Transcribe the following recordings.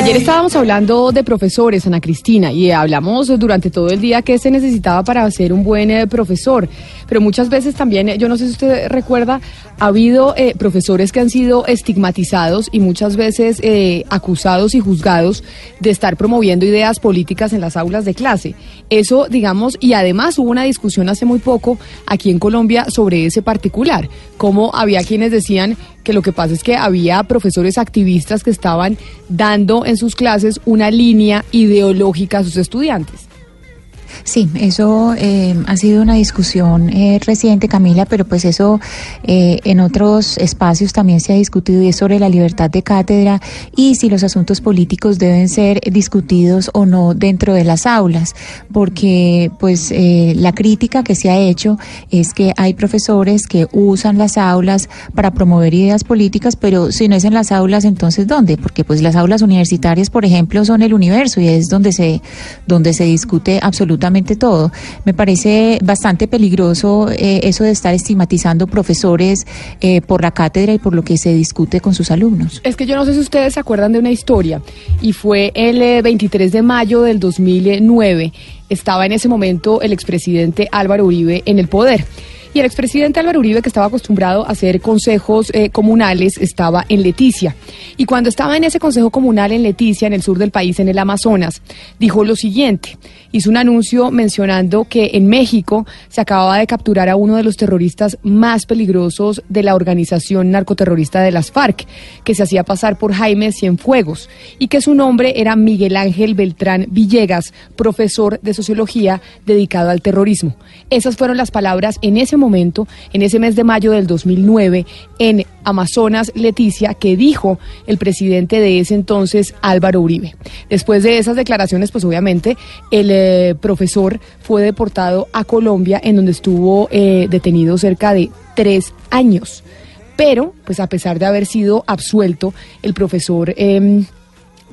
Ayer estábamos hablando de profesores, Ana Cristina, y hablamos durante todo el día qué se necesitaba para ser un buen eh, profesor. Pero muchas veces también, eh, yo no sé si usted recuerda, ha habido eh, profesores que han sido estigmatizados y muchas veces acusados y juzgados de estar promoviendo ideas políticas en las aulas de clase. Eso, digamos, y además hubo una discusión hace muy poco aquí en Colombia sobre ese particular, como había quienes decían que lo que pasa es que había profesores activistas que estaban dando en sus clases una línea ideológica a sus estudiantes. Sí, eso eh, ha sido una discusión eh, reciente, Camila, pero pues eso eh, en otros espacios también se ha discutido y es sobre la libertad de cátedra y si los asuntos políticos deben ser discutidos o no dentro de las aulas, porque pues la crítica que se ha hecho es que hay profesores que usan las aulas para promover ideas políticas, pero si no es en las aulas, entonces ¿dónde? Porque pues las aulas universitarias, por ejemplo, son el universo y es donde se donde se discute absolutamente todo. Me parece bastante peligroso eh, eso de estar estigmatizando profesores eh, por la cátedra y por lo que se discute con sus alumnos. Es que yo no sé si ustedes se acuerdan de una historia y fue el eh, 23 de mayo del 2009. Estaba en ese momento el expresidente Álvaro Uribe en el poder. Y el expresidente Álvaro Uribe, que estaba acostumbrado a hacer consejos eh, comunales, estaba en Leticia. Y cuando estaba en ese consejo comunal en Leticia, en el sur del país, en el Amazonas, dijo lo siguiente. Hizo un anuncio mencionando que en México se acababa de capturar a uno de los terroristas más peligrosos de la organización narcoterrorista de las FARC, que se hacía pasar por Jaime Cienfuegos, y que su nombre era Miguel Ángel Beltrán Villegas, profesor de sociología dedicado al terrorismo. Esas fueron las palabras en ese momento, en ese mes de mayo del 2009, en Amazonas, Leticia, que dijo el presidente de ese entonces, Álvaro Uribe. Después de esas declaraciones, pues obviamente el eh, profesor fue deportado a Colombia, en donde estuvo eh, detenido cerca de tres años. Pero, pues a pesar de haber sido absuelto, el profesor, eh,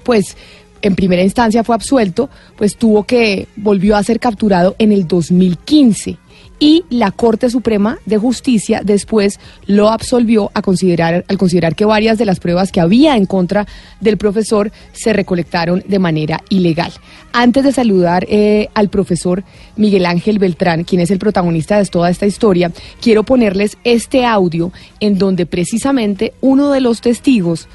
pues en primera instancia fue absuelto, pues tuvo que, volvió a ser capturado en el 2015 y la Corte Suprema de Justicia después lo absolvió a considerar, al considerar que varias de las pruebas que había en contra del profesor se recolectaron de manera ilegal. Antes de saludar eh, al profesor Miguel Ángel Beltrán, quien es el protagonista de toda esta historia, quiero ponerles este audio en donde precisamente uno de los testigos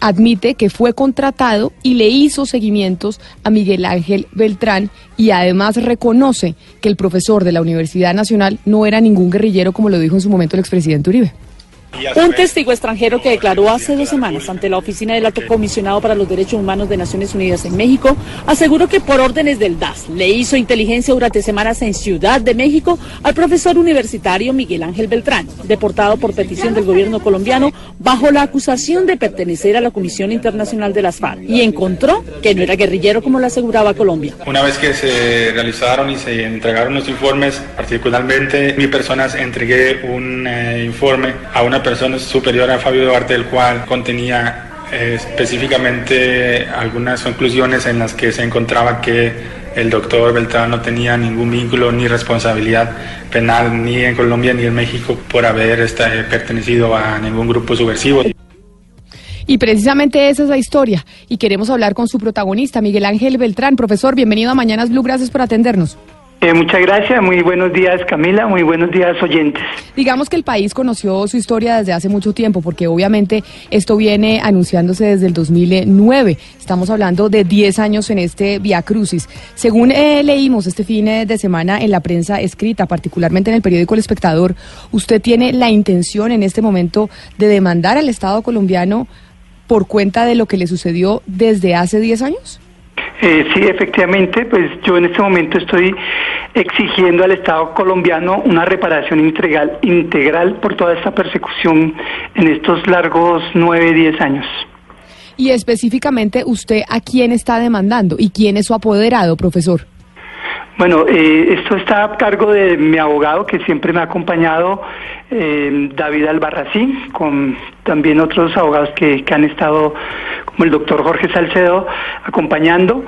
admite que fue contratado y le hizo seguimientos a Miguel Ángel Beltrán y además reconoce que el profesor de la Universidad Nacional no era ningún guerrillero como lo dijo en su momento el expresidente Uribe. Un testigo extranjero que declaró hace dos semanas ante la oficina del alto comisionado para los derechos humanos de Naciones Unidas en México aseguró que por órdenes del DAS le hizo inteligencia durante semanas en Ciudad de México al profesor universitario Miguel Ángel Beltrán, deportado por petición del gobierno colombiano bajo la acusación de pertenecer a la Comisión Internacional de las FARC y encontró que no era guerrillero como lo aseguraba Colombia. Una vez que se realizaron y se entregaron los informes, particularmente mi persona entregué un eh, informe a una persona superior a Fabio Duarte, el cual contenía eh, específicamente algunas conclusiones en las que se encontraba que el doctor Beltrán no tenía ningún vínculo ni responsabilidad penal ni en Colombia ni en México por haber este, pertenecido a ningún grupo subversivo. Y precisamente esa es la historia. Y queremos hablar con su protagonista, Miguel Ángel Beltrán. Profesor, bienvenido a Mañanas Blue. Gracias por atendernos. Eh, muchas gracias, muy buenos días Camila, muy buenos días oyentes. Digamos que el país conoció su historia desde hace mucho tiempo, porque obviamente esto viene anunciándose desde el 2009. Estamos hablando de 10 años en este Via Crucis. Según eh, leímos este fin de semana en la prensa escrita, particularmente en el periódico El Espectador, ¿usted tiene la intención en este momento de demandar al Estado colombiano por cuenta de lo que le sucedió desde hace 10 años? Eh, sí, efectivamente, pues yo en este momento estoy exigiendo al Estado colombiano una reparación integral, integral por toda esta persecución en estos largos nueve, diez años. Y específicamente, ¿usted a quién está demandando y quién es su apoderado, profesor? Bueno, eh, esto está a cargo de mi abogado que siempre me ha acompañado, eh, David Albarracín, con también otros abogados que, que han estado, como el doctor Jorge Salcedo, acompañando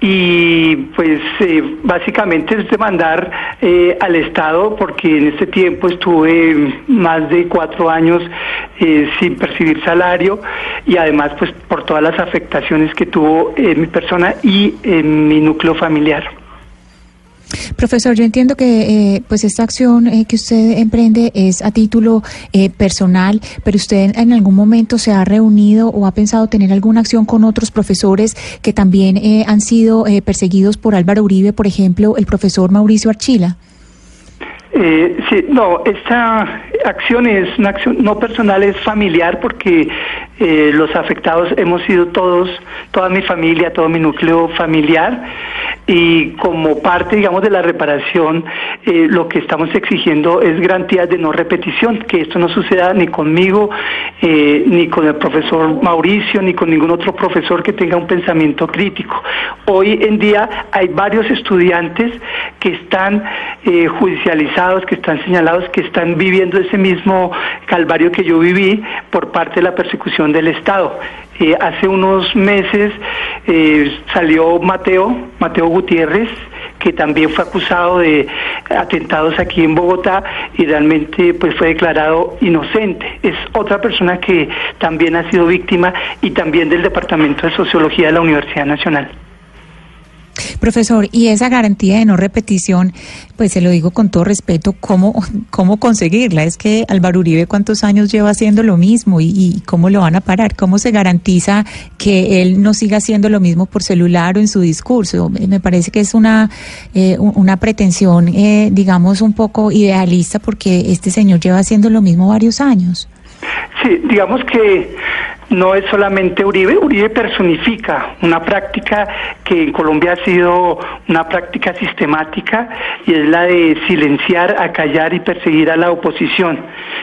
y pues eh, básicamente es demandar eh, al Estado porque en este tiempo estuve más de cuatro años eh, sin percibir salario y además pues por todas las afectaciones que tuvo en mi persona y en mi núcleo familiar. Profesor, yo entiendo que eh, pues esta acción eh, que usted emprende es a título eh, personal, pero usted en algún momento se ha reunido o ha pensado tener alguna acción con otros profesores que también han sido perseguidos por Álvaro Uribe, por ejemplo, el profesor Mauricio Archila. Eh, sí, no, esta acción es una acción no personal, es familiar porque eh, los afectados hemos sido todos, toda mi familia, todo mi núcleo familiar y como parte, digamos, de la reparación, eh, lo que estamos exigiendo es garantías de no repetición, que esto no suceda ni conmigo, eh, ni con el profesor Mauricio, ni con ningún otro profesor que tenga un pensamiento crítico. Hoy en día hay varios estudiantes que están judicializados, que están señalados, que están viviendo ese mismo calvario que yo viví por parte de la persecución del Estado. Eh, hace unos meses eh, salió Mateo, Mateo Gutiérrez, que también fue acusado de atentados aquí en Bogotá y realmente pues fue declarado inocente. Es otra persona que también ha sido víctima y también del Departamento de Sociología de la Universidad Nacional. Profesor, y esa garantía de no repetición, pues se lo digo con todo respeto, ¿cómo, cómo conseguirla? Es que Álvaro Uribe cuántos años lleva haciendo lo mismo y, cómo lo van a parar, cómo se garantiza que él no siga haciendo lo mismo por celular o en su discurso. Me parece que es una, eh, una pretensión, eh, digamos, un poco idealista porque este señor lleva haciendo lo mismo varios años. Sí, digamos que no es solamente Uribe, Uribe personifica una práctica que en Colombia ha sido una práctica sistemática y es la de silenciar, acallar y perseguir a la oposición.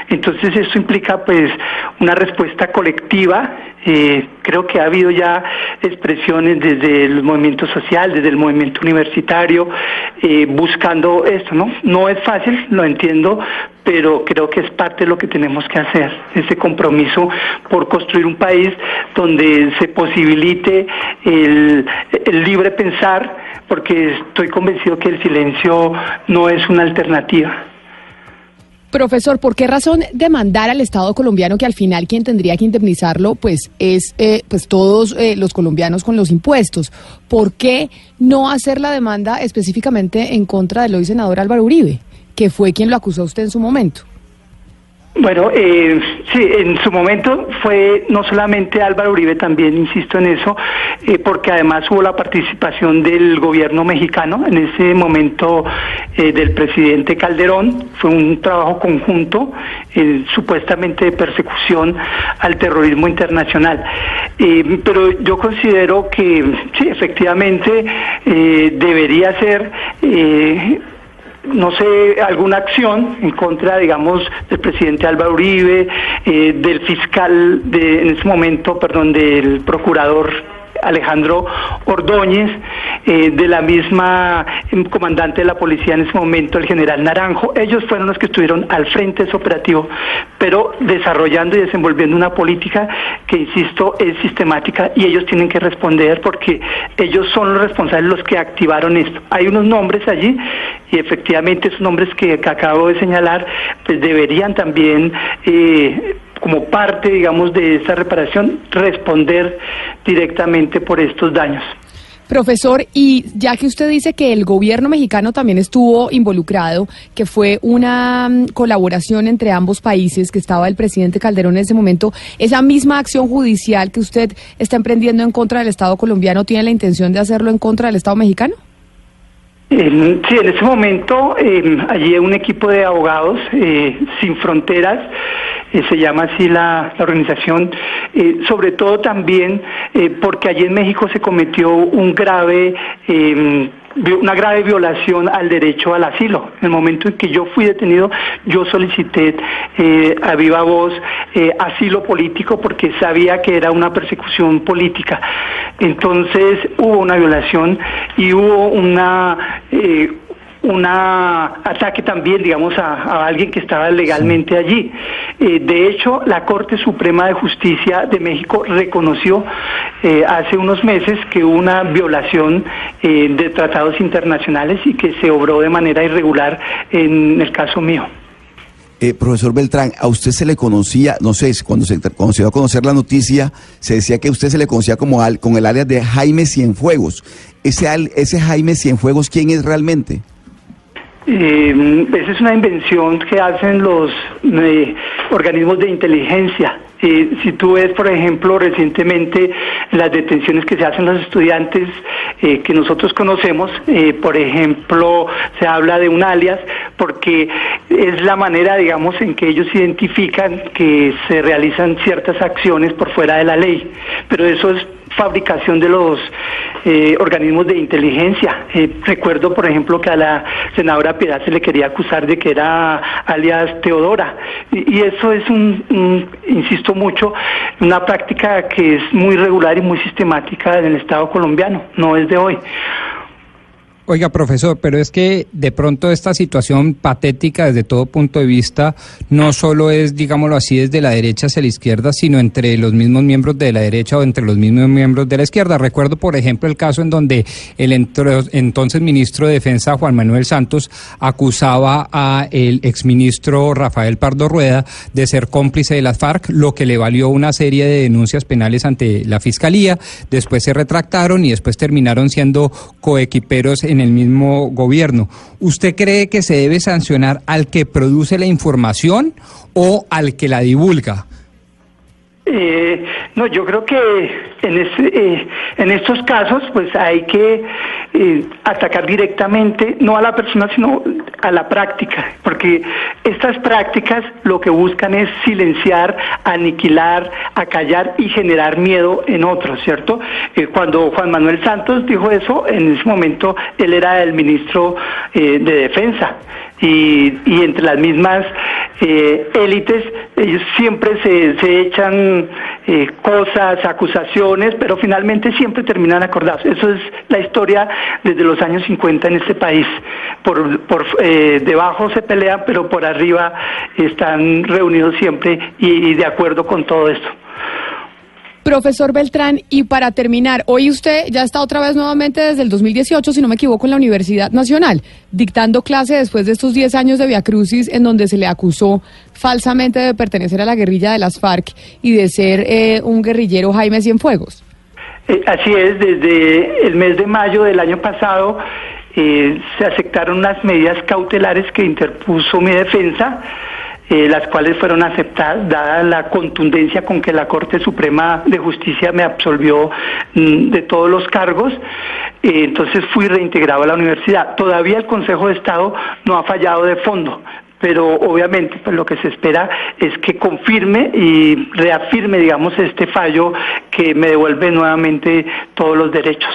Entonces eso implica pues una respuesta colectiva eh, creo que ha habido ya expresiones desde el movimiento social, desde el movimiento universitario, eh, buscando esto, ¿no? No es fácil, lo entiendo, pero creo que es parte de lo que tenemos que hacer, ese compromiso por construir un país donde se posibilite el, el libre pensar, porque estoy convencido que el silencio no es una alternativa. Profesor, ¿por qué razón demandar al Estado colombiano que al final quien tendría que indemnizarlo pues es eh, pues todos eh, los colombianos con los impuestos? ¿Por qué no hacer la demanda específicamente en contra del hoy senador Álvaro Uribe, que fue quien lo acusó a usted en su momento? Bueno, eh, sí, en su momento fue no solamente Álvaro Uribe, también insisto en eso, eh, porque además hubo la participación del gobierno mexicano, en ese momento eh, del presidente Calderón, fue un trabajo conjunto, eh, supuestamente de persecución al terrorismo internacional. Pero yo considero que sí, efectivamente debería ser no sé, alguna acción en contra, digamos, del presidente Álvaro Uribe, eh, del fiscal, de, en ese momento, perdón, del procurador Alejandro Ordóñez, eh, de la misma em, comandante de la policía en ese momento, el general Naranjo. Ellos fueron los que estuvieron al frente de ese operativo, pero desarrollando y desenvolviendo una política que, insisto, es sistemática y ellos tienen que responder porque ellos son los responsables los que activaron esto. Hay unos nombres allí y efectivamente esos nombres que, acabo de señalar, pues deberían también... Eh, como parte, digamos, de esta reparación, responder directamente por estos daños. Profesor, y ya que usted dice que el gobierno mexicano también estuvo involucrado, que fue una mm, colaboración entre ambos países, que estaba el presidente Calderón en ese momento, ¿esa misma acción judicial que usted está emprendiendo en contra del Estado colombiano tiene la intención de hacerlo en contra del Estado mexicano? En- sí, en ese momento eh, allí un equipo de abogados eh, sin fronteras, eh, se llama así la, organización, eh, sobre todo también eh, porque allí en México se cometió un grave, vi- una grave violación al derecho al asilo. En el momento en que yo fui detenido, yo solicité a viva voz asilo político porque sabía que era una persecución política. Entonces hubo una violación y hubo una una ataque también, digamos, a, a alguien que estaba legalmente allí. Eh, de hecho, la Corte Suprema de Justicia de México reconoció eh, hace unos meses que hubo una violación eh, de tratados internacionales y que se obró de manera irregular en el caso mío. Eh, profesor Beltrán, a usted se le conocía, no sé, cuando se, cuando se dio a conocer la noticia, se decía que usted se le conocía como al, con el área de Jaime Cienfuegos. Ese, al- ese Jaime Cienfuegos, ¿quién es realmente? Eh, esa es una invención que hacen los eh, organismos de inteligencia. Eh, si tú ves, por ejemplo, recientemente las detenciones que se hacen los estudiantes eh, que nosotros conocemos, eh, por ejemplo, se habla de un alias porque es la manera, digamos, en que ellos identifican que se realizan ciertas acciones por fuera de la ley. Pero eso es fabricación de los eh, organismos de inteligencia. Eh, recuerdo, por ejemplo, que a la senadora Piedad se le quería acusar de que era alias Teodora. Y, y eso es un, un, insisto mucho, una práctica que es muy regular y muy sistemática en el Estado colombiano, no es de hoy. Oiga, profesor, pero es que de pronto esta situación patética desde todo punto de vista no solo es, digámoslo así, desde la derecha hacia la izquierda, sino entre los mismos miembros de la derecha o entre los mismos miembros de la izquierda. Recuerdo, por ejemplo, el caso en donde el entonces ministro de Defensa, Juan Manuel Santos, acusaba a el exministro Rafael Pardo Rueda de ser cómplice de las FARC, lo que le valió una serie de denuncias penales ante la fiscalía. Después se retractaron y después terminaron siendo coequiperos el mismo gobierno. ¿Usted cree que se debe sancionar al que produce la información o al que la divulga? Eh, no, yo creo que en, este, en estos casos pues hay que eh, atacar directamente, no a la persona, sino a la práctica, porque estas prácticas lo que buscan es silenciar, aniquilar, acallar y generar miedo en otros, ¿cierto? Eh, cuando Juan Manuel Santos dijo eso, en ese momento él era el ministro de Defensa y, y entre las mismas eh, élites ellos siempre se, se echan eh, cosas, acusaciones, pero finalmente siempre terminan acordados. Eso es la historia desde los años 50 en este país. Por, por eh, debajo se pelean, pero por arriba están reunidos siempre y, y de acuerdo con todo esto. Profesor Beltrán, y para terminar, hoy usted ya está otra vez nuevamente desde el 2018, si no me equivoco, en la Universidad Nacional, dictando clase después de estos 10 años de Via Crucis, en donde se le acusó falsamente de pertenecer a la guerrilla de las FARC y de ser eh, un guerrillero Jaime Cienfuegos. Eh, así es, desde el mes de mayo del año pasado eh, se aceptaron unas medidas cautelares que interpuso mi defensa, eh, las cuales fueron aceptadas, dada la contundencia con que la Corte Suprema de Justicia me absolvió mm, de todos los cargos. Eh, entonces fui reintegrado a la universidad. Todavía el Consejo de Estado no ha fallado de fondo pero obviamente pues, lo que se espera es que confirme y reafirme, digamos, este fallo que me devuelve nuevamente todos los derechos.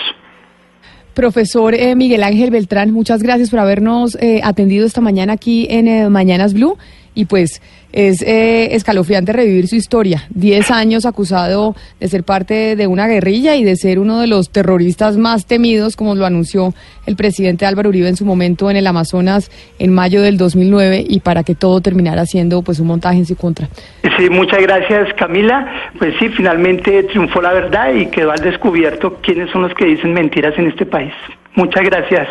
Profesor eh, Miguel Ángel Beltrán, muchas gracias por habernos eh, atendido esta mañana aquí en Mañanas Blue. Y pues es eh, escalofriante revivir su historia. Diez años acusado de ser parte de una guerrilla y de ser uno de los terroristas más temidos, como lo anunció el presidente Álvaro Uribe en su momento en el Amazonas en mayo del 2009 y para que todo terminara siendo pues un montaje en su contra. Sí, muchas gracias Camila. Pues sí, finalmente triunfó la verdad y quedó al descubierto quiénes son los que dicen mentiras en este país. Muchas gracias.